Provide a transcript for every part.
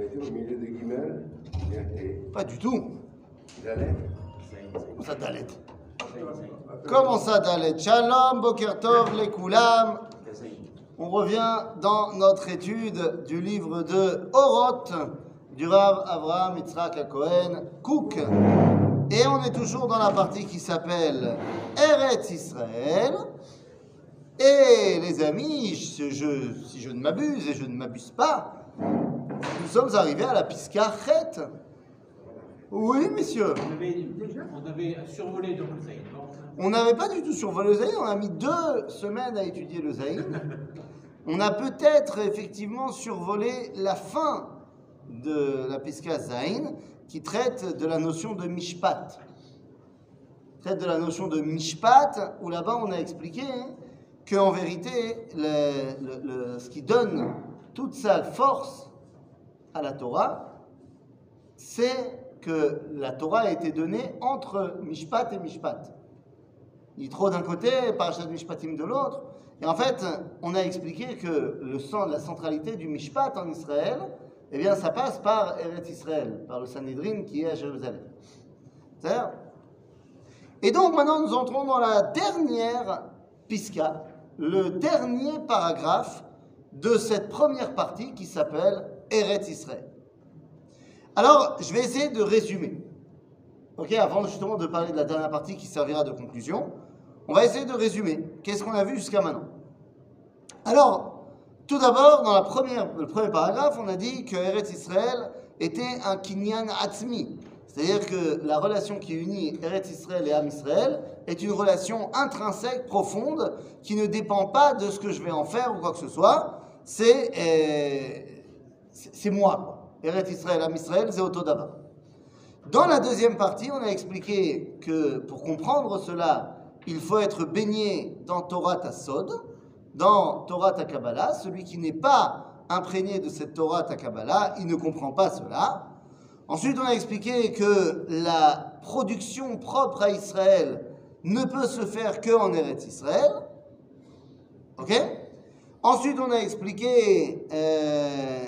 Au milieu de Pas du tout. Dalet. Comment ça, Dalet Comment ça, Dalet Shalom, Bokertov, les Koulam. On revient dans notre étude du livre de Oroth du Rav Avraham Yitzhak Cohen Cook. Et on est toujours dans la partie qui s'appelle Eretz Israël. Et les amis, je, si je ne m'abuse et je ne m'abuse pas, nous sommes arrivés à la Pisca Chet. Oui, messieurs. On avait, on avait survolé donc le Zaïd. On n'avait pas du tout survolé le Zaïn, on a mis deux semaines à étudier le Zaïn. On a peut-être effectivement survolé la fin de la Pisca Zaïn qui traite de la notion de Mishpat. Traite de la notion de Mishpat, où là-bas on a expliqué qu'en vérité, le- le- le- ce qui donne toute sa force à la Torah, c'est que la Torah a été donnée entre Mishpat et Mishpat. Yitro d'un côté, Parashat Mishpatim de l'autre. Et en fait, on a expliqué que le sens, la centralité du Mishpat en Israël, eh bien, ça passe par Eretz Israël, par le Sanhedrin qui est à Jérusalem. C'est-à-dire? Et donc, maintenant, nous entrons dans la dernière pisca, le dernier paragraphe de cette première partie qui s'appelle Eretz Israël. Alors, je vais essayer de résumer. Ok, avant justement de parler de la dernière partie qui servira de conclusion, on va essayer de résumer. Qu'est-ce qu'on a vu jusqu'à maintenant? Alors, tout d'abord, dans la première, le premier paragraphe, on a dit que Eretz Israël était un kinyan atzmi. C'est-à-dire que la relation qui unit Eretz Israël et Am Israël est une relation intrinsèque, profonde, qui ne dépend pas de ce que je vais en faire ou quoi que ce soit. C'est euh, c'est moi. Eretz Israël, Am Israël, c'est Autodava. Dans la deuxième partie, on a expliqué que pour comprendre cela, il faut être baigné dans Torah Tassod, dans Torah ta Kabbalah. Celui qui n'est pas imprégné de cette Torah ta Kabbalah, il ne comprend pas cela. Ensuite, on a expliqué que la production propre à Israël ne peut se faire que en Eretz Israël. Ok? Ensuite, on a expliqué euh,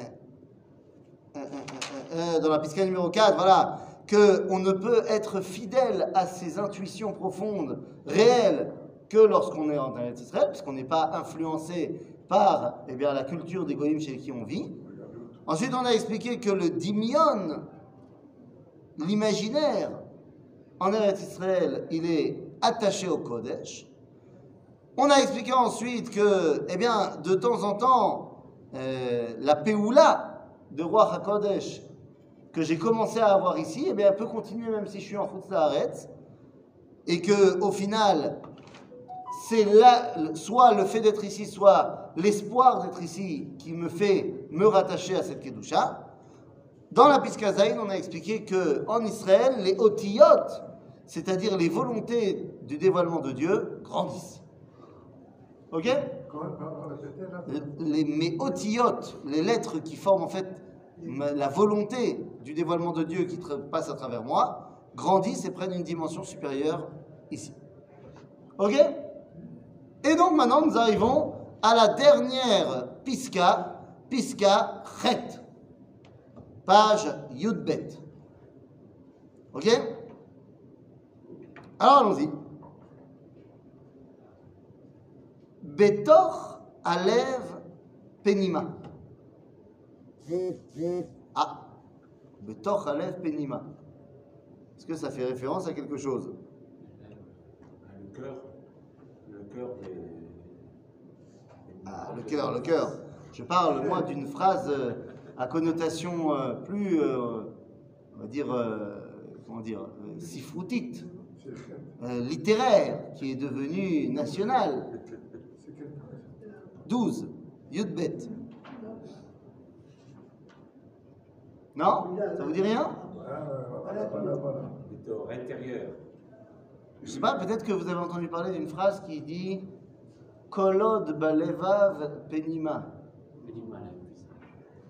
euh, dans la piscine numéro 4, voilà, qu'on ne peut être fidèle à ses intuitions profondes, réelles, que lorsqu'on est en Eretz Israël, puisqu'on n'est pas influencé par eh bien, la culture des goyim chez qui on vit. Ensuite, on a expliqué que le dimion, l'imaginaire, en Eretz Israël, il est attaché au Kodesh. On a expliqué ensuite que, eh bien, de temps en temps, euh, la Péoula de Roi HaKodesh que j'ai commencé à avoir ici, eh bien, elle peut continuer même si je suis en Haaretz, et que au final, c'est là, soit le fait d'être ici, soit l'espoir d'être ici qui me fait me rattacher à cette Kedusha. Dans la Piscazaïn, on a expliqué que en Israël, les otiyot, c'est-à-dire les volontés du dévoilement de Dieu, grandissent. Ok? Les, otiyot, les lettres qui forment en fait la volonté du dévoilement de Dieu qui passe à travers moi, grandissent et prennent une dimension supérieure ici. Ok? Et donc maintenant nous arrivons à la dernière Pisca, Pisca Chet, page Yudbet. Ok? Alors allons-y. Betor Alev Penima. Ah, Betor Alev Penima. Est-ce que ça fait référence à quelque chose? Le cœur, le cœur des. Ah, le cœur, le cœur. Je parle, moi, d'une phrase euh, à connotation euh, plus, euh, on va dire, comment dire, sifroutite, littéraire, qui est devenue nationale. 12, Yudbet. Non? Ça vous dit rien? Intérieur. Je sais pas, peut-être que vous avez entendu parler d'une phrase qui dit Kolod balevav penima.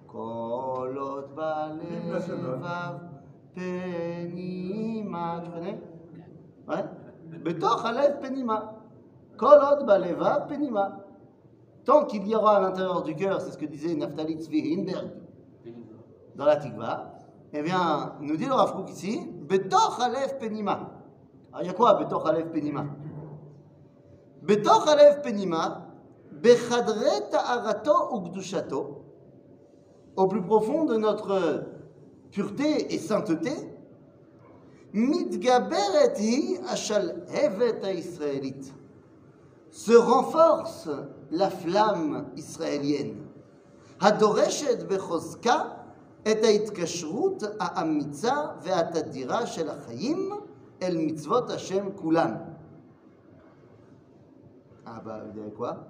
Kolot balevav penima. Tu connais? Ouais Betor alev penima. Kolot balevav penima. Tant qu'il y aura à l'intérieur du cœur, c'est ce que disait Naftali Tzvi Hinberg, dans la Tigva, eh bien, nous dit le Rav Kook ici, Betoch Alef Penima. Alors, il y a quoi Betoch Alef Penima? Betoch Alef Penima, Bechadre Ta'arato Ukdushato, au plus profond de notre pureté et sainteté, Mitgaberet hi Hevet Israélite. Se renforce la flamme israélienne. Hadoreshet Bechozka, את ההתקשרות האמיצה והתדירה של החיים אל מצוות השם כולן. Ah bah, vous direz quoi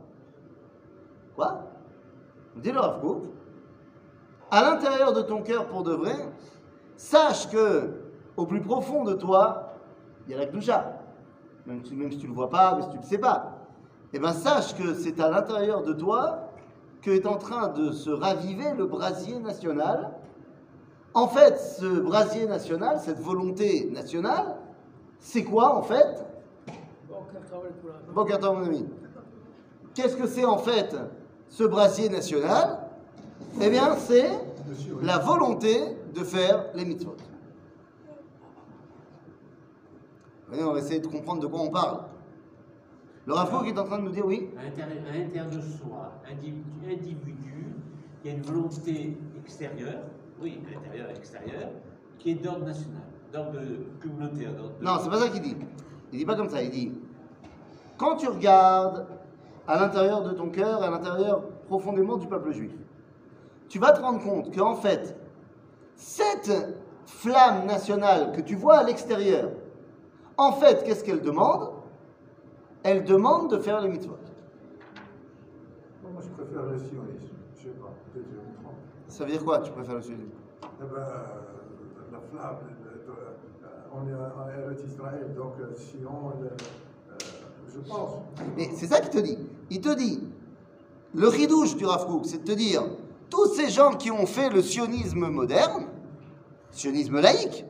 Quoi Dit le Rav Kook, à l'intérieur de ton cœur pour de vrai, sache que au plus profond de toi, il y a la Kdusha. Même si, même si tu ne le vois pas, même si tu ne le sais pas. Eh bien, sache que c'est à l'intérieur de toi que est en train de se raviver le brasier national. En fait, ce brasier national, cette volonté nationale, c'est quoi en fait? Bon, Carter, mon ami. Qu'est-ce que c'est en fait ce brasier national? Eh bien, c'est la volonté de faire les mitzvot. On va essayer de comprendre de quoi on parle. Le Kook est en train de nous dire oui. À l'intérieur de soi, individu, individu, il y a une volonté extérieure, oui, intérieure et extérieure, qui est d'ordre national, d'ordre communautaire. d'ordre de- Non, c'est pas ça qu'il dit. Il dit pas comme ça. Il dit quand tu regardes à l'intérieur de ton cœur, à l'intérieur profondément du peuple juif, tu vas te rendre compte qu'en fait, cette flamme nationale que tu vois à l'extérieur, en fait, qu'est-ce qu'elle demande? Elle demande de faire les mitzvot. Moi, je préfère le sionisme. Je sais pas, peut-être je me trompe. Ça veut dire quoi Tu préfères le sionisme? Eh ben, euh, la flamme, euh, on est en Eretz Israël, donc euh, Sion, euh, je pense. Mais c'est ça qu'il te dit. Il te dit, le ridouche du Rav c'est de te dire, tous ces gens qui ont fait le sionisme moderne, sionisme laïque,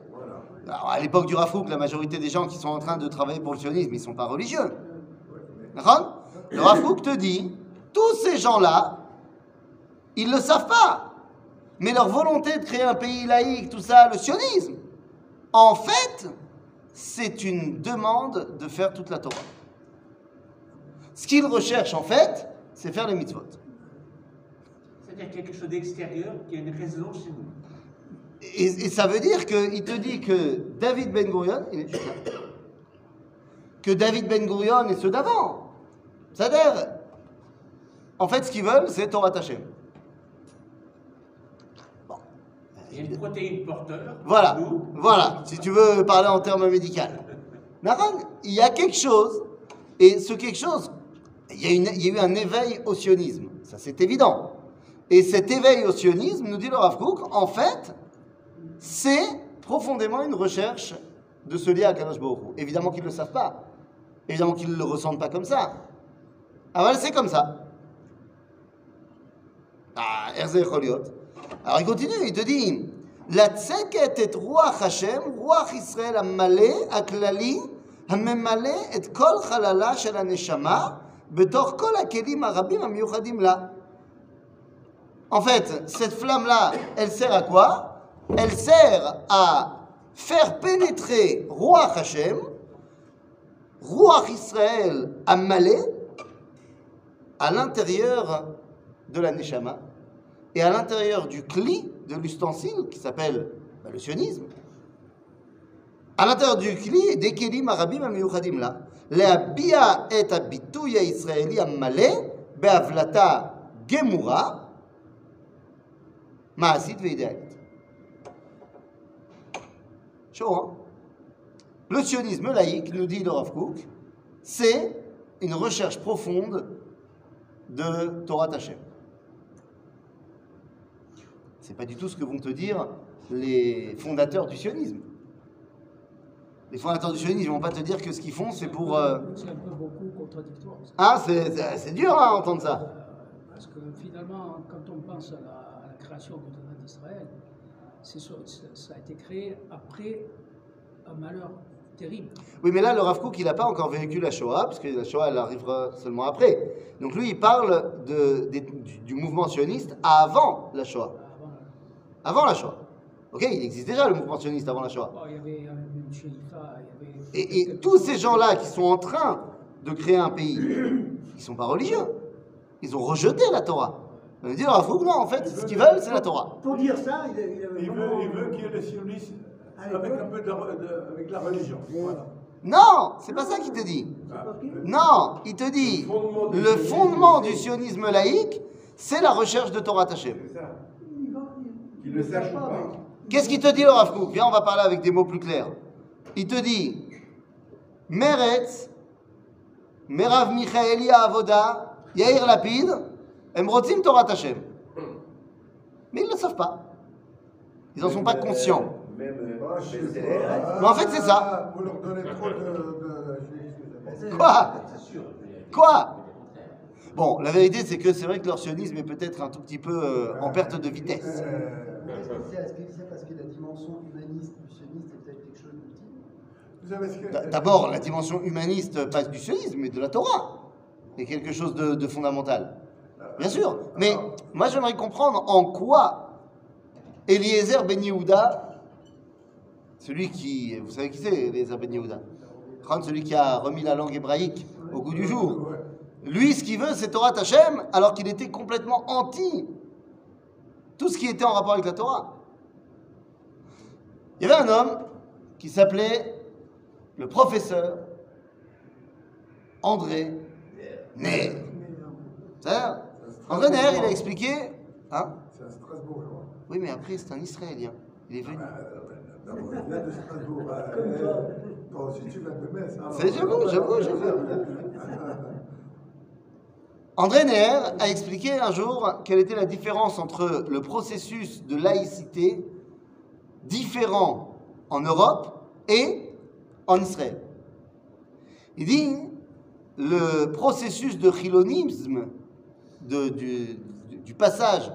alors à l'époque du Rav Kook, la majorité des gens qui sont en train de travailler pour le sionisme, ils ne sont pas religieux. Le Rav Kook te dit, tous ces gens-là, ils ne le savent pas. Mais leur volonté de créer un pays laïque, tout ça, le sionisme, en fait, c'est une demande de faire toute la Torah. Ce qu'ils recherchent, en fait, c'est faire les mitzvot. C'est-à-dire quelque chose d'extérieur qui a une résonance chez nous. Et, et ça veut dire qu'il te dit que David Ben Gurion, il est juste là. Que David Ben Gurion et ceux d'avant, c'est-à-dire, en fait, ce qu'ils veulent, c'est Torah Hashem. Bon. Il y a une protéine porteur. Voilà, Nous, voilà, si tu veux parler en termes médicaux. Naran, il y a quelque chose, et ce quelque chose, il y, a une- il y a eu un éveil au sionisme, ça c'est évident. Et cet éveil au sionisme, nous dit le Rav Kook, en fait, c'est profondément une recherche de ce lien à Kadosh Baruch. Évidemment qu'ils ne le savent pas, évidemment qu'ils ne le ressentent pas comme ça. Ah voilà, c'est comme ça. Ah, Erze Choliot. Alors il continue, il te dit לצקת את רוח השם, רוח ישראל המלא, הכללי, הממלא את כל חללה של הנשמה, בתוך כל הכלים הרבים המיוחדים לה. En fait, cette flamme-là, elle sert à quoi Elle sert à faire pénétrer Ruach Hashem, Ruach Israël Amalé, à l'intérieur de la Neshama et à l'intérieur du cli, de l'ustensile qui s'appelle bah, le sionisme. À l'intérieur du cli, des kelim arabim amiyuchadim là, להביע את הביטוי הישראלי המלא בהבלטה גמורה, מעשית ואידיאלית. chaud, hein Le sionisme laïque, nous dit le Rav Kook, c'est une recherche profonde de Torah Hashem. C'est pas du tout ce que vont te dire les fondateurs du sionisme. Les fondateurs du sionisme, ils vont pas te dire que ce qu'ils font, c'est pour. euh, C'est un peu beaucoup contradictoire. Ah, c'est- dur hein, à entendre ça. Parce que finalement, quand on pense à la, à la création de l'État d'Israël, ça a été créé après un malheur terrible. Oui, mais là, le Rav Kook, il n'a pas encore vécu la Shoah, parce que la Shoah, elle arrivera seulement après. Donc lui, il parle de, du, du mouvement sioniste avant la Shoah. Avant, avant la Shoah. Ok, il existe déjà le mouvement sioniste avant la Shoah. Bon, il y avait euh, une Sheifa, il y avait. Et, et tous ces gens-là qui sont en train de créer un pays, ils sont pas religieux. Ils ont rejeté la Torah. On dire, ah, faut que non, en fait, ce qu'ils veulent, c'est la Torah. Pour dire ça, il, il avait Il veut, vraiment- il veut qu'il y ait le sionisme avec un peu de, de- avec la religion. Voilà. Non, c'est pas ça qu'il te dit. Ah, Non, il te dit, Le fondement du le sionisme fondement du laïque. sionisme laïque, c'est la recherche de Torah Tachem. Qu'il le sache ou pas, Qu'est-ce qu'il te dit, le Rav Kook Viens, on va parler avec des mots plus clairs. Il te dit, Meretz, Merav Michaeli Avoda, Yair Lapid, Emrotzim Torah Hashem. Mais ils ne le savent pas. Ils n'en sont pas euh, conscients. Même euh, Ah. Mais en fait, c'est ça. Vous leur donnez trop de. de-. Quoi. Quoi Bon, la vérité, c'est que c'est vrai que leur sionisme est peut-être un tout petit peu euh, en perte de vitesse. Euh, Est-ce que c'est parce que la dimension humaniste du sioniste est peut-être quelque chose d'utile D'abord, la dimension humaniste, pas du sionisme, mais de la Torah, est quelque chose de, de fondamental. Bien sûr. Mais moi, j'aimerais comprendre en quoi Eliezer Ben Yehuda, celui qui. Vous savez qui c'est, Eliezer Ben Yehuda? Celui qui a remis la langue hébraïque au goût du jour. Lui, ce qu'il veut, c'est Torah Tachem, alors qu'il était complètement anti tout ce qui était en rapport avec la Torah. Il y avait un homme qui s'appelait le professeur André Nair. C'est-à-dire, André Nair, il a expliqué. Hein? C'est à Strasbourg, je crois. oui, mais après, c'est un Israélien. Il est venu. Toi aussi, tu viens de Metz. C'est- j'avoue, j'avoue, j'avoue. André Neher a expliqué un jour quelle était la différence entre le processus de laïcité différent en Europe et en Israël. Il dit le processus de chilonisme, de- du, du passage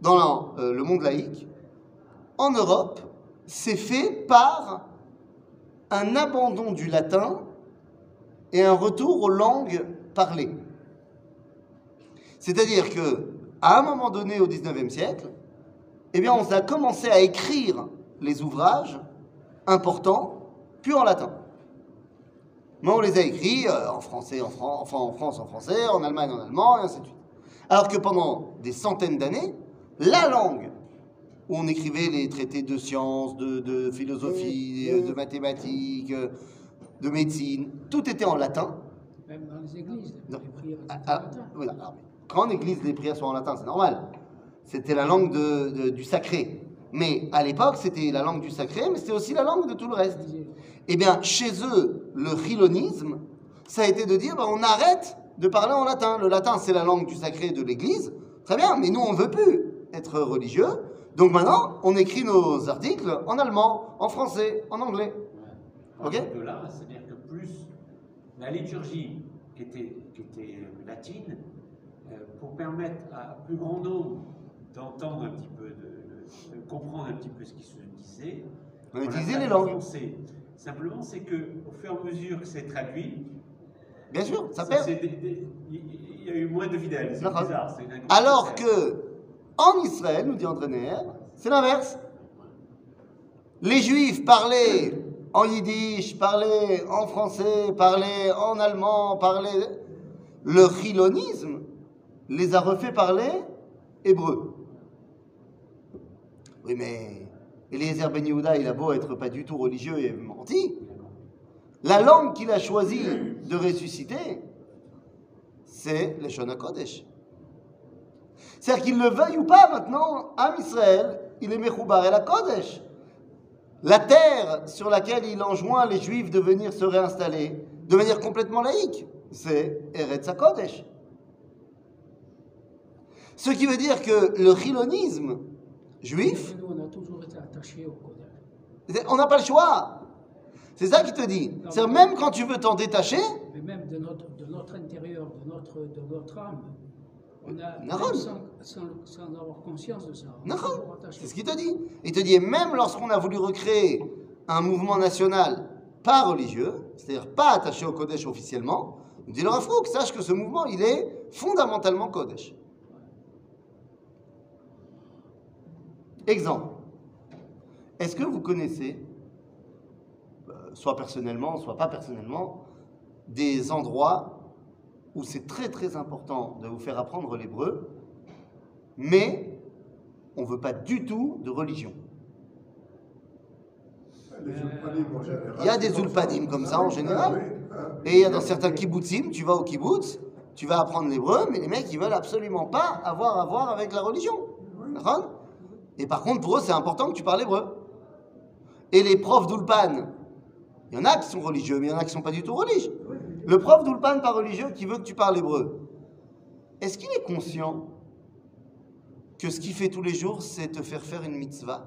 dans euh, le monde laïque, en Europe, s'est fait par un abandon du latin et un retour aux langues parlées. C'est-à-dire que, à un moment donné au XIXe siècle, eh on a commencé à écrire les ouvrages importants, puis en latin. Mais on les a écrits euh, en français, en, en France en français, en Allemagne en allemand, et ainsi de suite. Alors que pendant des centaines d'années, la langue où on écrivait les traités de sciences, de, de philosophie, euh, de mathématiques, euh, de médecine, tout était en latin. Même dans les églises, Non. les prières Ah, étaient ah, en latin. voilà. Alors, Quand en église les prières sont en latin, c'est normal. C'était la langue de- de- du sacré. Mais à l'époque, c'était la langue du sacré, mais c'était aussi la langue de tout le reste. Eh bien, chez eux, le chilonisme, ça a été de dire, ben, on arrête de parler en latin. Le latin, c'est la langue du sacré de l'Église. Très bien, mais nous, on ne veut plus être religieux. Donc maintenant, on écrit nos articles en allemand, en français, en anglais. Ok. De là, c'est-à-dire que plus la liturgie qui était, qui était latine, euh, pour permettre à plus grand nombre d'entendre un petit peu, de, de comprendre un petit peu ce qui se disait. On utilisait les langues. français. Simplement, c'est que au fur et à mesure que c'est traduit, Bien sûr, ça ça, perd. il y a eu moins de fidèles. C'est bizarre. Alors que, en Israël, nous dit André c'est l'inverse. Les Juifs parlaient en yiddish, parlaient en français, parlaient en allemand, parlaient. Le chilonisme les a refait parler hébreu. Oui, mais Eliezer Ben Yehuda, il a beau être pas du tout religieux et menti. La langue qu'il a choisi de ressusciter, c'est le Shona Kodesh. C'est-à-dire qu'il le veuille ou pas maintenant, Am Israël, il est Mechoubar et la Kodesh. La terre sur laquelle il enjoint les Juifs de venir se réinstaller de manière complètement laïque, c'est Eretz HaKodesh. Ce qui veut dire que le chilonisme juif, Nous, on a toujours été attachés au Kodesh. on n'a pas le choix. C'est ça qui te dit. C'est-à-dire même quand tu veux t'en détacher, Mais même de notre, de notre intérieur, de notre, de notre âme, on a, sans, sans, sans avoir conscience de ça, on. C'est ce qu'il te dit. Il te dit, et même lorsqu'on a voulu recréer un mouvement national pas religieux, c'est-à-dire pas attaché au Kodesh officiellement, il dit le Rav Kook, sache que ce mouvement, il est fondamentalement Kodesh. Exemple. Est-ce que vous connaissez, euh, soit personnellement, soit pas personnellement, des endroits où c'est très très important de vous faire apprendre l'hébreu, mais on ne veut pas du tout de religion Il y a des c'est ulpanim comme ça, en général. Et il y a dans certains kibbutzim, tu vas au kibbutz, tu vas apprendre l'hébreu, mais les mecs, ils veulent absolument pas avoir à voir avec la religion. Et par contre, pour eux, c'est important que tu parles hébreu. Et les profs d'Ulpan, il y en a qui sont religieux, mais il y en a qui sont pas du tout religieux. Le prof d'Ulpan pas religieux qui veut que tu parles hébreu, est-ce qu'il est conscient que ce qu'il fait tous les jours, c'est te faire faire une mitzvah?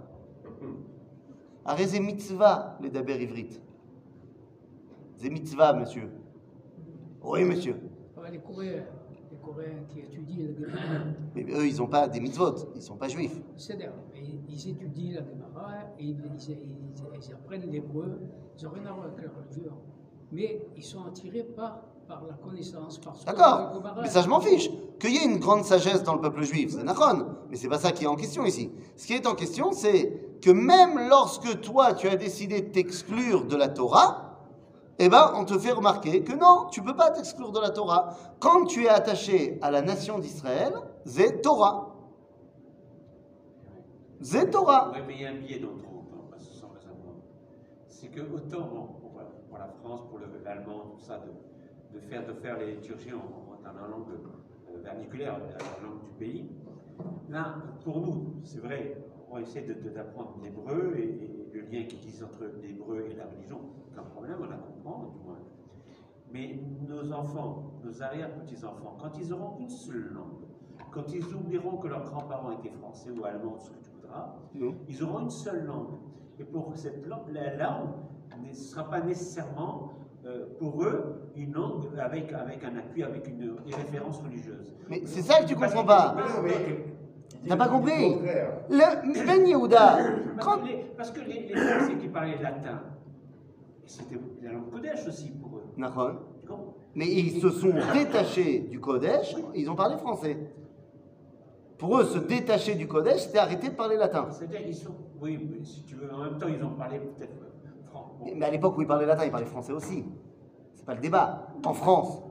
Arrête, c'est mitzvah, les daber ivrites. C'est mitzvah, monsieur. Oui, monsieur. Ah, Les Coréens, les Coréens qui étudient la Gemara, Mais eux, ils n'ont pas des mitzvot, ils ne sont pas juifs. c'est-à-dire, ils ils étudient la Gemara et ils, ils- ils- ils apprennent l'hébreu, ils n'ont rien à voir avec la religion. Mais ils sont attirés par, par la connaissance, D'accord Mais ça, je m'en fiche. Qu'il y ait une grande sagesse dans le peuple juif, c'est nachon. Mais c'est pas ça qui est en question ici. Ce qui est en question, c'est que même lorsque toi, tu as décidé de t'exclure de la Torah, eh ben, on te fait remarquer que non, tu peux pas t'exclure de la Torah. Quand tu es attaché à la nation d'Israël, c'est Torah. C'est Torah. pourrait payer un billet dans le hein. C'est que autant la France, pour le- l'allemand, tout ça, de, de faire, de faire les liturgies en, en- dans la langue euh, verniculaire, la langue du pays. Là, pour nous, c'est vrai, on essaie d'apprendre l'hébreu et, et le lien qui existe entre l'hébreu et la religion, aucun problème, on la comprend, du moins. Mais nos enfants, nos arrière-petits-enfants, quand ils auront une seule langue, quand ils oublieront que leurs grands-parents étaient français ou allemands, ce que tu voudras, Non. ils auront une seule langue. Et pour cette langue, la langue ne sera pas nécessairement euh, pour eux une langue avec, avec un appui, avec une, une référence religieuse. Mais c'est ça que tu Parce comprends pas. T'as pas compris. Le Ben Yehuda, parce quand que les, parce que les, les Français qui parlaient latin, c'était la langue Kodesh aussi pour eux. Comprends? Mais ils se sont détachés du Kodesh, ils ont parlé français. Pour eux, se détacher du Kodesh, c'était arrêter de parler latin. C'est-à-dire qu'ils sont. Oui, mais si tu veux, en même temps, ils ont parlé peut-être. Mais à l'époque où ils parlaient latin, ils parlaient français aussi. C'est pas le débat. En France,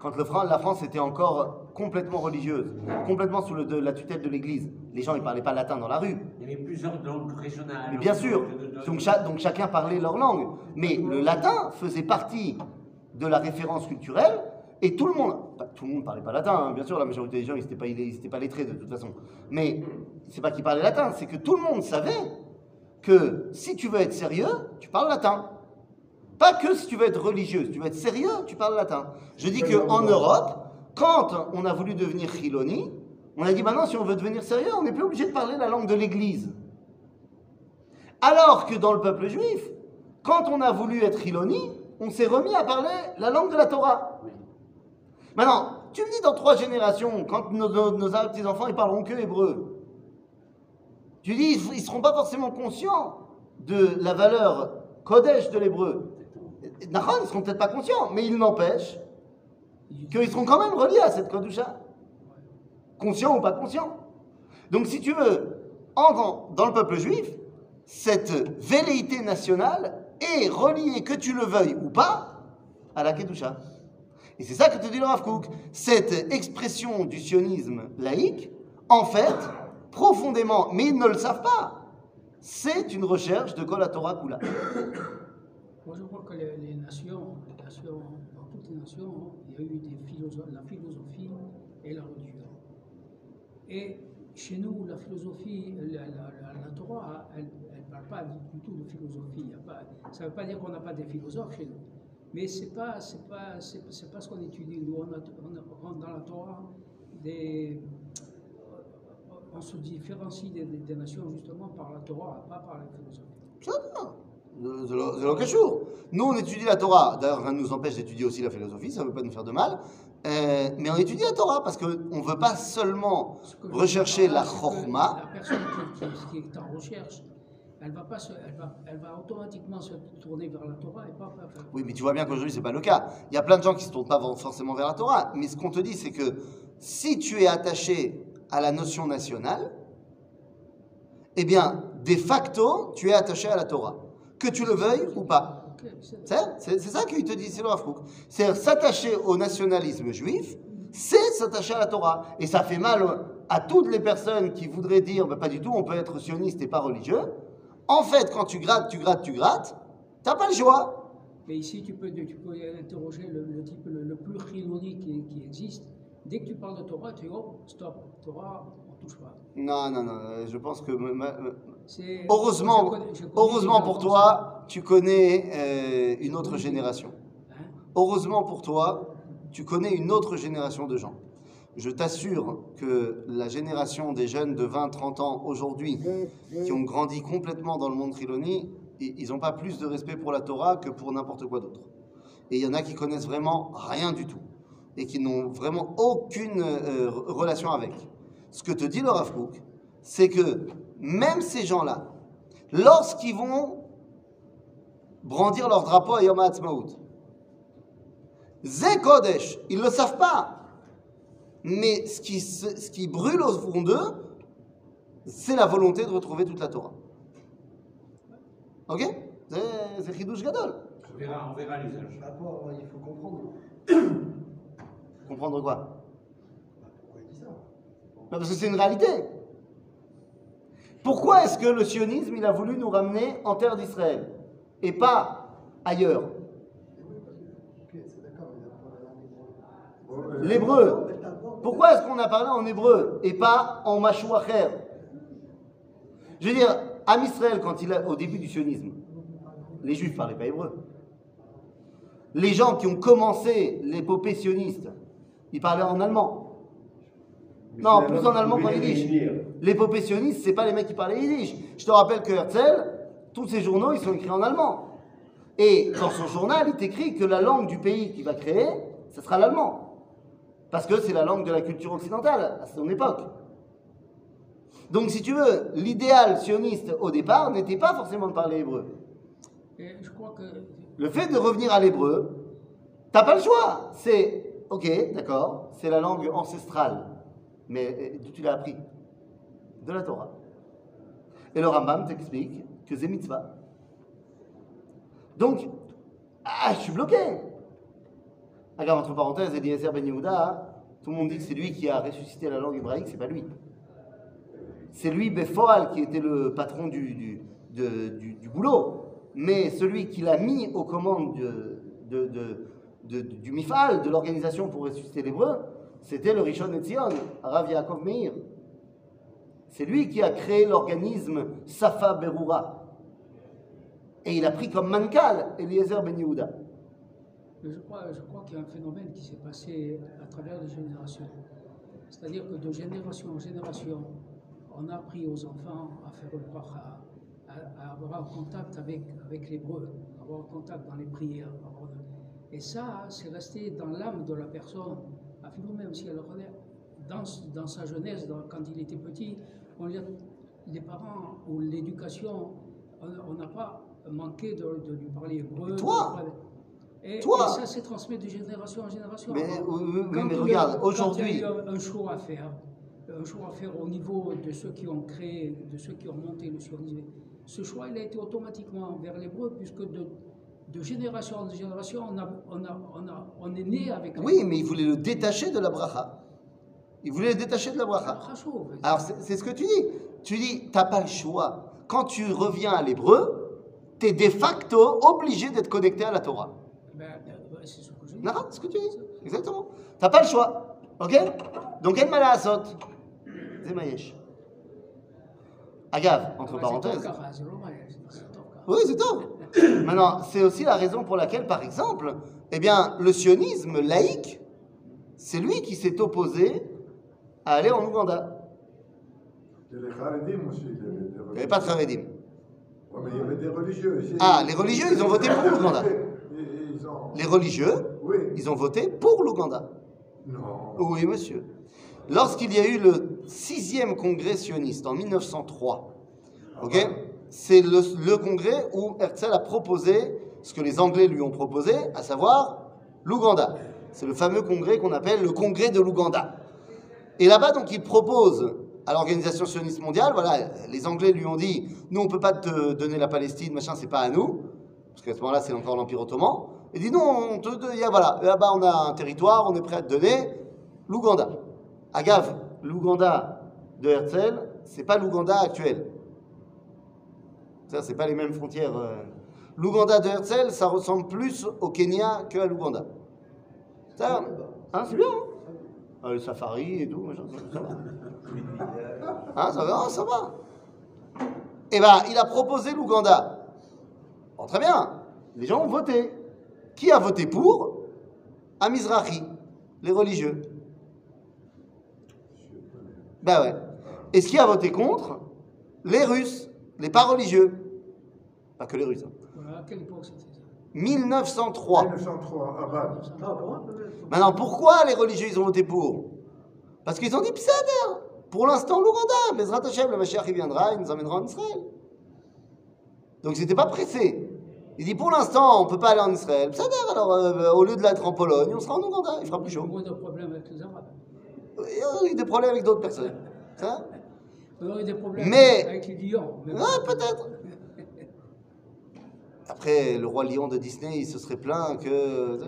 quand le la France était encore complètement religieuse, complètement sous le- de la tutelle de l'Église, les gens ils parlaient pas latin dans la rue. Il y avait plusieurs langues régionales. Mais bien sûr, donc, cha- donc chacun parlait leur langue. Mais le latin faisait partie de la référence culturelle et tout le monde, pas- tout le monde parlait pas latin, hein, bien sûr, la majorité des gens ils n'étaient pas, ils pas lettrés de toute façon. Mais c'est pas qu'ils parlaient latin, c'est que tout le monde savait que si tu veux être sérieux, tu parles latin. Pas que si tu veux être religieux, si tu veux être sérieux, tu parles latin. Je dis qu'en Europe, quand on a voulu devenir chiloni, on a dit maintenant si on veut devenir sérieux, on n'est plus obligé de parler la langue de l'Église. Alors que dans le peuple juif, quand on a voulu être chiloni, on s'est remis à parler la langue de la Torah. Maintenant, tu me dis dans trois générations, quand nos, nos- nos petits-enfants ils parleront que hébreu, tu dis ils ne seront pas forcément conscients de la valeur kodesh de l'hébreu. Nachon, ils seront peut-être pas conscients, mais il n'empêche qu'ils seront quand même reliés à cette kodusha. Conscients ou pas conscients. Donc si tu veux, en- dans, le peuple juif, cette velléité nationale est reliée, que tu le veuilles ou pas, à la kedusha. Et c'est ça que te dit le Rav. Cette expression du sionisme laïque, en fait, profondément, mais ils ne le savent pas, c'est une recherche de Kol Torah Kula. Moi, je crois que les, nations, dans toutes les nations, il y a eu la philosophie et la religion. Et chez nous, la philosophie, la, la- Torah, elle ne parle pas du tout de philosophie. Ça ne veut pas dire qu'on n'a pas des philosophes chez nous. Mais ce n'est pas, pas, pas ce qu'on étudie. Nous, on, dans la Torah, des, on se différencie des, des- des nations justement par la Torah, pas par la philosophie. Le Kashour. Nous, on étudie la Torah. D'ailleurs, rien ne nous empêche d'étudier aussi la philosophie, ça ne veut pas nous faire de mal. Euh, mais on étudie la Torah parce qu'on ne veut pas seulement rechercher la chorma. La personne qui, qui- qui est en recherche, elle va, pas se- elle, va, elle va automatiquement se tourner vers la Torah et pas vers Oui, mais tu vois bien qu'aujourd'hui, ce n'est pas le cas. Il y a plein de gens qui ne se tournent pas forcément vers la Torah. Mais ce qu'on te dit, c'est que si tu es attaché à la notion nationale, eh bien, de facto, tu es attaché à la Torah. Que tu le veuilles ou pas. C'est- ça qu'il te dit, c'est le. C'est s'attacher au nationalisme juif, c'est s'attacher à la Torah. Et ça fait mal à toutes les personnes qui voudraient dire, bah, pas du tout, on peut être sioniste et pas religieux. En fait, quand tu grattes, tu grattes, tu grattes, t'as pas le choix. Mais ici, tu peux, tu peux interroger le, type le, plus qui, qui existe. Dès que tu parles de Torah, tu dis oh, stop, Torah, on touche pas. Non, non, non, euh, je pense que ma- heureusement, je connais- je connais heureusement des pour toi, tu connais euh, une autre génération. hein? Heureusement pour toi, tu connais une autre génération de gens. Je t'assure que la génération des jeunes de 20-30 ans aujourd'hui, qui ont grandi complètement dans le monde triloni, ils n'ont pas plus de respect pour la Torah que pour n'importe quoi d'autre. Et il y en a qui connaissent vraiment rien du tout et qui n'ont vraiment aucune euh, re- relation avec. Ce que te dit le Rav Kook, c'est que même ces gens-là, lorsqu'ils vont brandir leur drapeau à Yom HaAtzmaut, Zé Kodesh, ils ne le savent pas. Mais ce qui, se- ce qui brûle au fond d'eux, c'est la volonté de retrouver toute la Torah. Ok? C'est- Chidouche Gadol. On verra, on verra l'usage. Rapport, il faut comprendre. Comprendre quoi? Parce que c'est une réalité. Pourquoi est-ce que le sionisme, il a voulu nous ramener en terre d'Israël et pas ailleurs? L'hébreu. Pourquoi est-ce qu'on a parlé en hébreu et pas en machouacher Je veux dire, Am Israël, quand il a, au début du sionisme, les juifs parlaient pas hébreu. Les gens qui ont commencé l'épopée sioniste, ils parlaient en allemand. Non, plus en allemand qu'en yiddish. L'épopée sioniste, c'est pas les mecs qui parlaient yiddish. Je te rappelle que Herzl, tous ses journaux, ils sont écrits en allemand. Et dans son journal, il écrit que la langue du pays qu'il va créer, ce sera l'allemand. Parce que c'est la langue de la culture occidentale à son époque. Donc, si tu veux, l'idéal sioniste au départ n'était pas forcément de parler hébreu. Et je crois que Le fait de revenir à l'hébreu, t'as pas le choix. C'est, ok, d'accord, c'est la langue ancestrale. Mais d'où tu l'as appris De la Torah. Et le Rambam t'explique que c'est mitzvah. Donc, ah, je suis bloqué. Regarde, entre parenthèses, Eliezer Ben Yehuda, tout le monde dit que c'est lui qui a ressuscité la langue hébraïque, c'est pas lui. C'est lui, Befoal, qui était le patron du, boulot. Mais celui qui l'a mis aux commandes de, de- de- du Mifal, de l'organisation pour ressusciter l'hébreu, c'était le Rishon Etzion, Rav Yaakov Meir. C'est lui qui a créé l'organisme Safa Berura. Et il a pris comme mankal Eliezer Ben Yehuda. Je crois, je crois qu'il y a un phénomène qui s'est passé à travers les générations. C'est-à-dire que de génération en génération, on a appris aux enfants à faire le bracha, à, à avoir un contact avec, avec l'hébreu, avoir un contact dans les prières. avoir- Et ça, c'est resté dans l'âme de la personne. Affirmons même si elle renaît dans, dans sa jeunesse, dans- quand il était petit, on lui a- les parents ou l'éducation, on n'a pas manqué de, de lui parler hébreu. Et toi et, Toi et ça s'est transmis de génération en génération. Mais, oui, oui, regarde, quand aujourd'hui- il y a un choix à faire, un choix à faire au niveau de ceux qui ont créé, de ceux qui ont monté le sionisme. Ce choix, il a été automatiquement vers l'hébreu, puisque de, de génération en génération, on, a, on, a, on, a, on est né avec Oui, mais il voulait le détacher de la bracha. Il voulait le détacher de la bracha. Alors, c'est ce que tu dis. Tu dis, t'as pas le choix. Quand tu reviens à l'hébreu, tu es de facto obligé d'être connecté à la Torah. Ben, euh, c'est ce que je dis. Non, ce que tu dis. Exactement. T'as pas le choix. Ok? Donc, quel mal à sot C'est Mayesh. Agave, entre parenthèses. Oui, c'est top. Maintenant, c'est aussi la raison pour laquelle, par exemple, eh bien, le sionisme laïque, c'est lui qui s'est opposé à aller en Ouganda. Il n'y avait pas de Haredim. Ouais, mais il y avait des religieux. Ah, les religieux, ils ont voté pour l'Ouganda. Ont- Les religieux, Oui. ils ont voté pour l'Ouganda. Non. Oui, monsieur. Lorsqu'il y a eu le sixième congrès sioniste en 1903, ok, c'est le, congrès où Herzl a proposé ce que les Anglais lui ont proposé, à savoir l'Ouganda. C'est le fameux congrès qu'on appelle le congrès de l'Ouganda. Et là-bas, donc, il propose à l'organisation sioniste mondiale. Voilà, les Anglais lui ont dit Nous, on ne peut pas te donner la Palestine, machin, c'est pas à nous. Parce qu'à ce moment-là, c'est encore l'Empire Ottoman. Il dit Non, on y voilà, là-bas, on a un territoire, on est prêt à te donner l'Ouganda. Agave, l'Ouganda de Herzl, c'est pas l'Ouganda actuel. Ça, c'est pas les mêmes frontières. euh. L'Ouganda de Herzl, ça ressemble plus au Kenya qu'à l'Ouganda. Ça, hein, c'est bien, hein Ah, Le safari et tout, machin, ça, va. Hein, ça va, ça va. Eh ben, il a proposé l'Ouganda. Bon, très bien. Les gens ont voté. Qui a voté pour? Amizrahi, les religieux. Ben ouais. Et ce qui a voté contre? Les Russes, les pas religieux. Pas que les Russes. hein. À quelle époque c'était ça? 1903. 1903, à Bâle. Ah, encore un peu. Maintenant, pourquoi les religieux ils ont voté pour? Parce qu'ils ont dit Psader. Pour l'instant, l'Ouganda, Bezrat Hashem, le Mashiach il viendra, il nous emmènera en Israël. Donc, ils n'étaient pas pressés. Il dit pour l'instant, on ne peut pas aller en Israël. Psader, alors euh, au lieu de l'être en Pologne, on sera en Ouganda, il fera plus chaud. Moins de problèmes avec les Arabes. Il y a eu des problèmes avec d'autres personnes. Ça On aurait des problèmes Mais- avec les lions. mais- Ah, peut-être. Après, le roi lion de Disney, il se serait plaint que.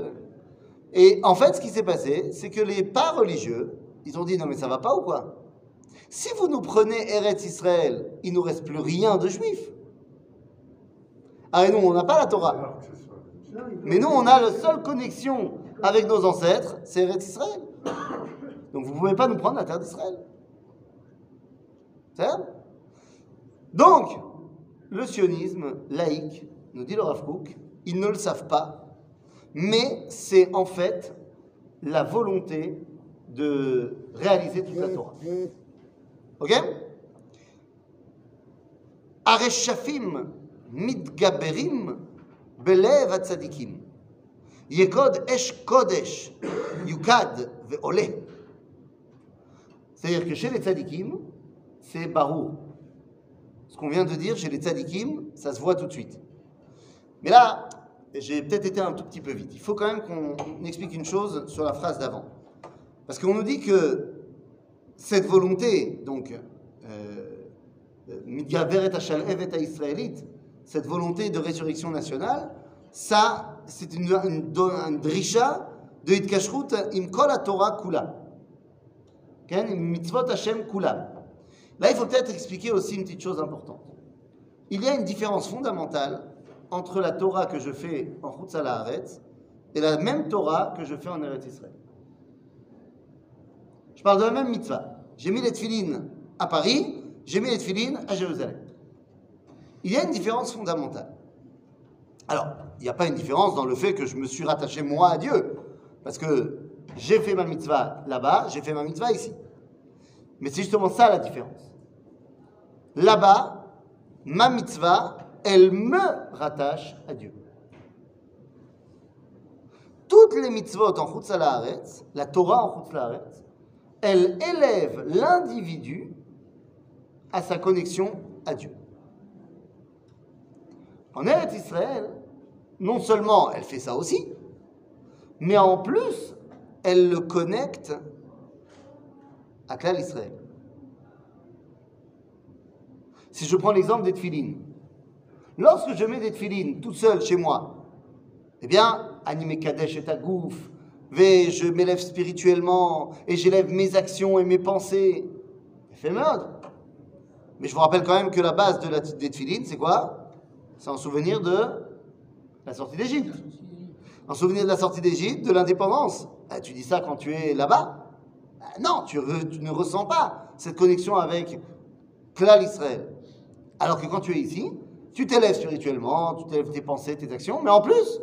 Et en fait, ce qui s'est passé, c'est que les pas religieux, ils ont dit non mais ça va pas ou quoi? Si vous nous prenez Eretz Israël, il nous reste plus rien de juif. Ah et nous, on n'a pas la Torah. Mais nous, on a la seule connexion avec nos ancêtres, c'est Eretz Israël. Donc vous ne pouvez pas nous prendre la terre d'Israël. C'est Donc, le sionisme laïque, nous dit le Rav ils ne le savent pas, mais c'est en fait la volonté de réaliser toute la Torah. Ok? Areshafim mitgaberim belev atzadikim. Yekod esh kodesh yukad ve'oleh. C'est-à-dire que chez les tzadikim, c'est barou. Ce qu'on vient de dire chez les tzadikim, ça se voit tout de suite. Mais là, j'ai peut-être été un tout petit peu vite. Il faut quand même qu'on explique une chose sur la phrase d'avant. Parce qu'on nous dit que cette volonté, donc, euh, cette volonté de résurrection nationale, ça, c'est une, drisha de Hitkashrut im kol Torah kula. Mitzvot Hashem kula. Là, il faut peut-être expliquer aussi une petite chose importante. Il y a une différence fondamentale entre la Torah que je fais en Chutz Haaretz et la même Torah que je fais en Eretz Israël. Je parle de la même mitzvah. J'ai mis les tefilines à Paris, j'ai mis les tefilines à Jérusalem. Il y a une différence fondamentale. Alors, il n'y a pas une différence dans le fait que je me suis rattaché moi à Dieu. Parce que j'ai fait ma mitzvah là-bas, j'ai fait ma mitzvah ici. Mais c'est justement ça la différence. Là-bas, ma mitzvah, elle me rattache à Dieu. Toutes les mitzvot en Chutz la Torah en Chutz elle élève l'individu à sa connexion à Dieu. En Eretz Israël, non seulement elle fait ça aussi, mais en plus, elle le connecte à Klal Israël. Si je prends l'exemple des tefilines, lorsque je mets des tefilines toute seule chez moi, eh bien, animé Kadesh est à gouffre, je m'élève spirituellement, et j'élève mes actions et mes pensées. Fait merde. Mais je vous rappelle quand même que la base de la, des c'est quoi? C'est en souvenir de la sortie d'Égypte. En souvenir de la sortie d'Égypte, de l'indépendance. Ah, tu dis ça quand tu es là-bas? Ah, Non, tu, tu ne ressens pas cette connexion avec Klal Israël. Alors que quand tu es ici, tu t'élèves spirituellement, tu t'élèves tes pensées, tes actions, mais en plus,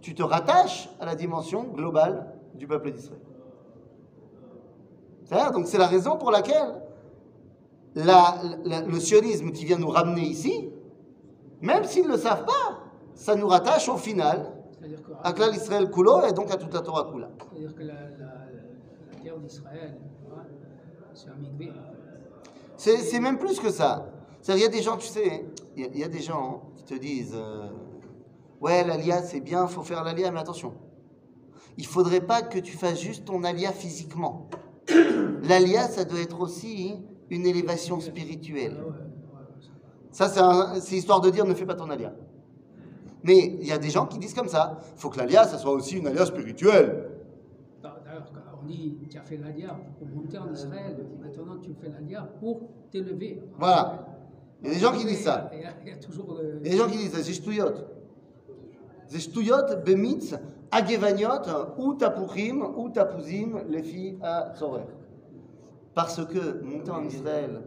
tu te rattaches à la dimension globale du peuple d'Israël. C'est-à-dire, donc c'est la raison pour laquelle la- la- le sionisme qui vient nous ramener ici, même s'ils ne le savent pas, ça nous rattache au final à Klal Israël Kulo et donc à toute la Torah Kula. c'est-à-dire que la, la- terre d'Israël, c'est un c'est même plus que ça. C'est-à-dire, il y a des gens, tu sais, il y a- il y, a des gens qui te disent euh, Ouais, l'alia, c'est bien, faut faire l'alia, mais attention. Il faudrait pas que tu fasses juste ton alia physiquement. L'alia, ça doit être aussi une élévation spirituelle. Ça c'est histoire de dire ne fais pas ton alia. Mais il y a des gens qui disent comme ça. Il faut que l'alia, ça soit aussi une alia spirituelle. D'ailleurs, on dit tu as fait l'Alia pour monter en Israël, maintenant tu fais l'Alia pour t'élever. Voilà. Il y a des gens qui disent ça. Il y a, il y a toujours. euh, Il y a des gens qui disent c'est shtuyot. C'est shtuyot, bemitz, agevaniot, ou tapuchim, ou tapuzim, les filles à Tzorer. Parce que monter en Israël,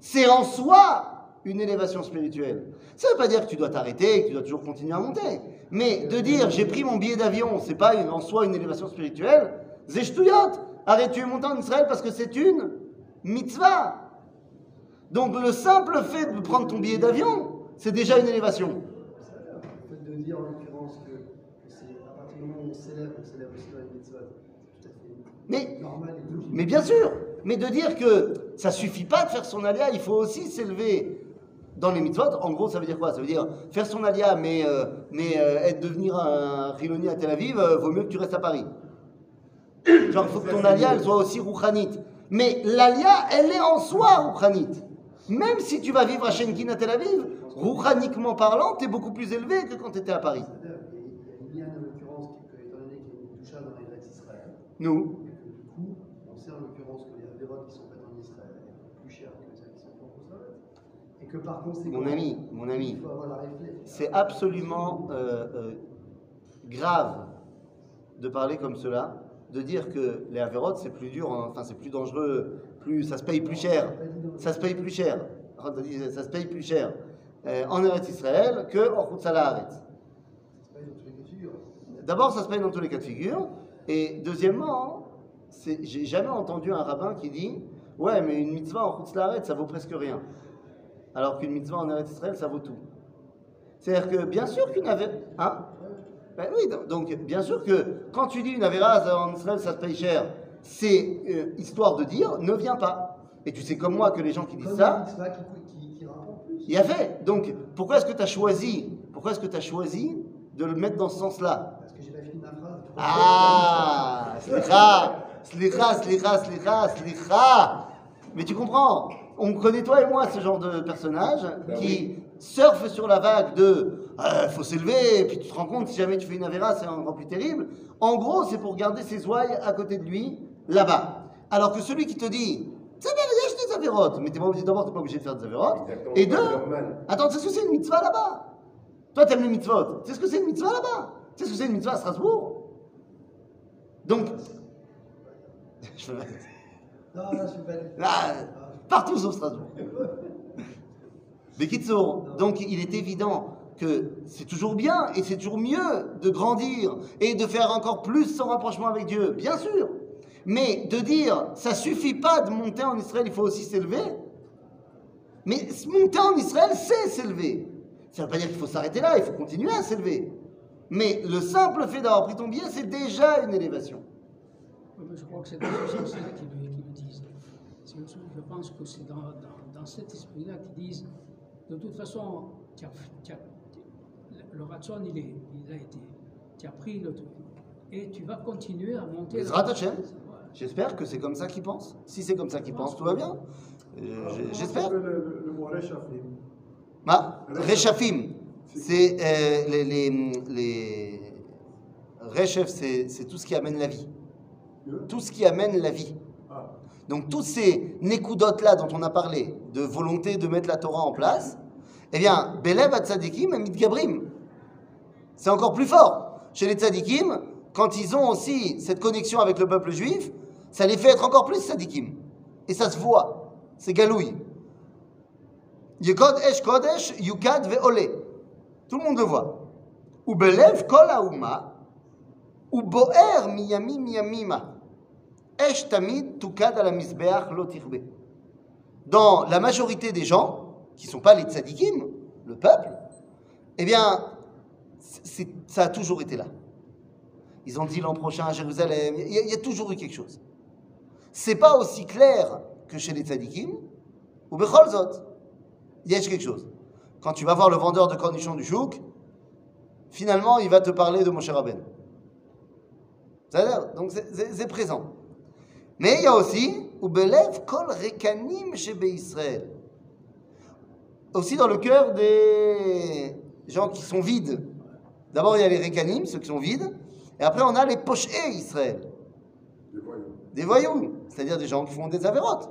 c'est en soi une élévation spirituelle. Ça ne veut pas dire que tu dois t'arrêter, que tu dois toujours continuer à monter. Mais de dire j'ai pris mon billet d'avion, c'est pas une- en soi une élévation spirituelle. C'est shtuyot. Arrête, tu es monté en Israël parce que c'est une mitzvah? Donc le simple fait de prendre ton billet d'avion, c'est déjà une élévation. Le fait de dire en l'occurrence que, c'est à partir du moment où on célèbre, on célèbre aussi dans les mitzvot. Mais, normal et logique. mais bien sûr, mais de dire que ça suffit pas de faire son alia, il faut aussi s'élever dans les mitzvot. En gros, ça veut dire quoi? Ça veut dire faire son alia, mais, euh, mais euh, être devenir un Riloni à Tel Aviv, euh, vaut mieux que tu restes à Paris. Genre, il faut que ton alia, elle soit aussi rouchanite. Mais l'alia, elle est en soi rouchanite. Même si tu vas vivre à Shenkin à Tel Aviv, rouchaniquement parlant, tu es beaucoup plus élevé que quand tu étais à Paris. Qu'il y a en l'occurrence étant donné qu'il y a une dans les Israël, Nous, et que du coup, on sait en l'occurrence que les avérotes qui sont faites en Israël sont plus chères que celles qui sont faites en Israël. Et que par conséquent, mon ami, mon ami, il faut avoir la réflexion. C'est absolument euh, euh, grave de parler comme cela, de dire que les avérotes c'est plus dur, hein, enfin c'est plus dangereux, ça se paye plus cher, ça se paye plus cher, ça se paye plus cher euh, en Eretz Israël que en Haaretz. D'abord, ça se paye dans tous les cas de figure, et deuxièmement, j'ai jamais entendu un rabbin qui dit ouais mais une mitzvah en Haaretz ça vaut presque rien, alors qu'une mitzvah en Eretz Israël ça vaut tout. C'est-à-dire que bien sûr qu'une avéra... Hein? Ben oui, donc bien sûr que quand tu dis une avéra en Israël ça se paye cher, c'est euh, histoire de dire ne viens pas. Et tu sais comme moi que les gens qui disent Comme ça, qui, qui, qui plus. il y a fait. Donc pourquoi est-ce que tu as choisi Pourquoi est-ce que tu as choisi de le mettre dans ce sens-là Parce que j'ai pas fini ma phrase. Ah Slicha Slicha, slicha, slicha, slicha Mais tu comprends On connaît toi et moi ce genre de personnage qui surfe sur la vague de euh, faut s'élever, et puis tu te rends compte si jamais tu fais une avéra, c'est encore plus terrible. En gros, c'est pour garder ses ouailles à côté de lui, là-bas. Alors que celui qui te dit ça va, il y a des mais t'es pas obligé d'abord, t'es pas obligé de faire des avérotes. Et deux, attends, tu sais ce que c'est une mitzvah là-bas? Toi, t'aimes les mitzvot. Tu sais ce que c'est une mitzvah là-bas? Tu sais ce que c'est une mitzvah à Strasbourg? Donc, je veux- Non, là, je suis pas allé. là, partout sauf Strasbourg. Mais donc il est évident que c'est toujours bien et c'est toujours mieux de grandir et de faire encore plus son rapprochement avec Dieu, bien sûr. Mais de dire, ça suffit pas de monter en Israël, il faut aussi s'élever. Mais monter en Israël, c'est s'élever. Ça ne veut pas dire qu'il faut s'arrêter là, il faut continuer à s'élever. Mais le simple fait d'avoir pris ton billet, c'est déjà une élévation. Oui, mais Je crois que c'est dans ce sens-là qu'ils le, qu'ils le disent. Je pense que c'est dans, dans, dans cet esprit-là qu'ils disent de toute façon, as- as- le ratson, il, est, il a été. Tu as pris le truc. Et tu vas continuer à monter. Voilà. J'espère que c'est comme ça qu'ils pensent. Si c'est comme ça qu'ils pensent, tout va bien. Euh, J'espère. Le, mot Reshafim, c'est euh, les, les, c'est tout ce qui amène la vie. Tout ce qui amène la vie. Ah, Donc tous ces nékoudotes là dont on a parlé, de volonté de mettre la Torah en place, eh bien, Belev à tzadikim et mitgabrim. C'est encore plus fort. Chez les tzadikim, quand ils ont aussi cette connexion avec le peuple juif, ça les fait être encore plus tzadikim. Et ça se voit. C'est galouille. Yekod esh kodesh, yukad ve'ole. Tout le monde le voit. Ou kol yamima. Esh tamid tukad. Dans la majorité des gens, qui ne sont pas les tzadikim, le peuple, eh bien, ça a toujours été là. Ils ont dit l'an prochain à Jérusalem, il y a toujours eu quelque chose. C'est pas aussi clair que chez les tzadikim, ou bechol zot, il y a quelque chose. Quand tu vas voir le vendeur de cornichons du chouk, finalement, il va te parler de Moshe Rabbeinu. Donc c'est présent. Mais il y a aussi Ubelev kol rekanim shebe Israël. Aussi dans le cœur des gens qui sont vides. D'abord, il y a les rekanim, ceux qui sont vides. Et après, on a les pochés Israël. Des voyous. C'est-à-dire des gens qui font des avérotes.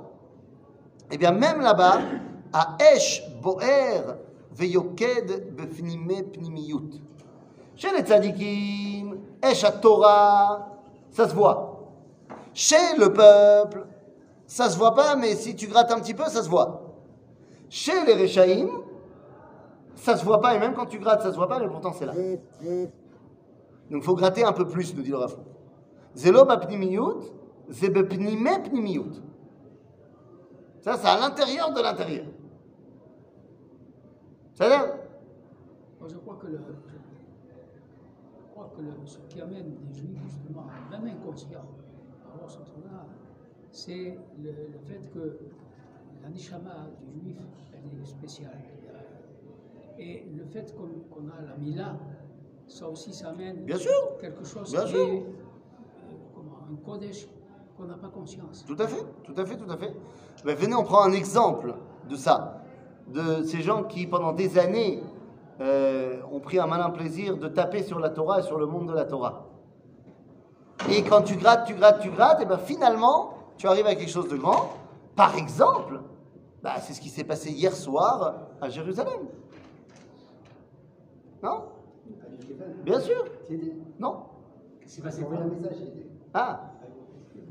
Eh bien, même là-bas, à Esh Boer Veyoked Befnime Pnimiyut. Chez les tzadikim, Esh à Torah, ça se voit. Chez le peuple, ça se voit pas, mais si tu grattes un petit peu, ça se voit. Chez les Rechaïm, ça se voit pas, et même quand tu grattes, ça se voit pas, mais pourtant c'est là. Donc il faut gratter un peu plus, nous dit le Rav. Zelo bapnimiyut, pnimiyut. Ça, c'est à l'intérieur de l'intérieur. C'est-à-dire, Moi, je crois que, le, je crois que le- ce qui amène des juifs justement, même inconscients, à voir ce truc-là, c'est le, le fait que la nishama du juif, elle est spéciale. Et le fait qu'on a la mila, ça aussi, ça amène Bien sûr. quelque chose Bien qui sûr. est euh, comment, un kodesh qu'on n'a pas conscience. Tout à fait, tout à fait, tout à fait. Ben, venez, on prend un exemple de ça. De ces gens qui, pendant des années, euh, ont pris un malin plaisir de taper sur la Torah et sur le monde de la Torah. Et quand tu grattes, tu grattes, tu grattes, et ben finalement, tu arrives à quelque chose de grand. Par exemple, bah, c'est ce qui s'est passé hier soir à Jérusalem. Non? Bien sûr. Non? S'est passé j'y étais. Ah Qu'est-ce qui s'est passé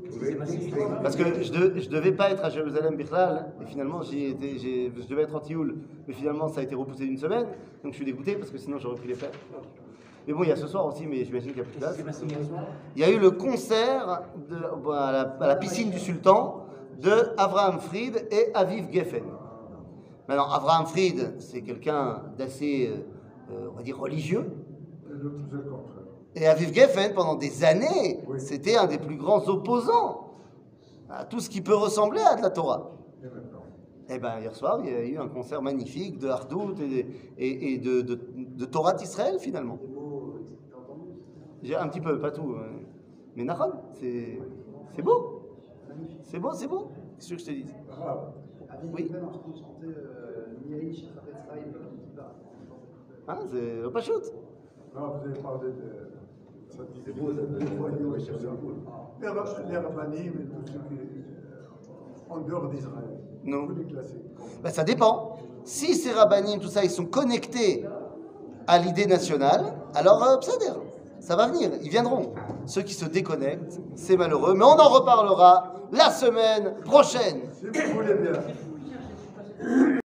Parce que je, de- je devais pas être à Jérusalem Bichlal, et finalement j'y j'ai- je devais être en Tioul, mais finalement ça a été repoussé d'une semaine, donc je suis dégoûté parce que sinon j'aurais pris les fêtes. Mais bon, il y a ce soir aussi, mais j'imagine qu'il n'y a plus de place. Il y a eu le concert de, bon, à, la, à la piscine du Sultan de Avraham Fried et Aviv Geffen. Maintenant, Avraham Fried, c'est quelqu'un d'assez, euh, euh, on va dire, religieux. Et Aviv Geffen, pendant des années, Oui. c'était un des plus grands opposants à tout ce qui peut ressembler à de la Torah. Et Eh bien, hier soir, il y a eu un concert magnifique de Hardout et, et- et de, de, de Torah d'Israël, finalement. Euh, un petit peu, pas tout. euh, Mais Nahon, c'est c'est beau. C'est beau, c'est beau. Qu'est-ce que je te dis? Oui. Euh, hein, C'est pas shoot. Non, vous avez parlé de. Ça disait des voyous et tout ça. Les Ra- Les Rabbanim et tout ce qui est en dehors d'Israël. Non. Vous les classez comme- Ben, ça dépend. Si ces rabbinim, tout ça, ils sont connectés à l'idée nationale, alors euh, ça va venir, ils viendront. Ceux qui se déconnectent, c'est malheureux, mais on en reparlera la semaine prochaine. Si vous voulez bien.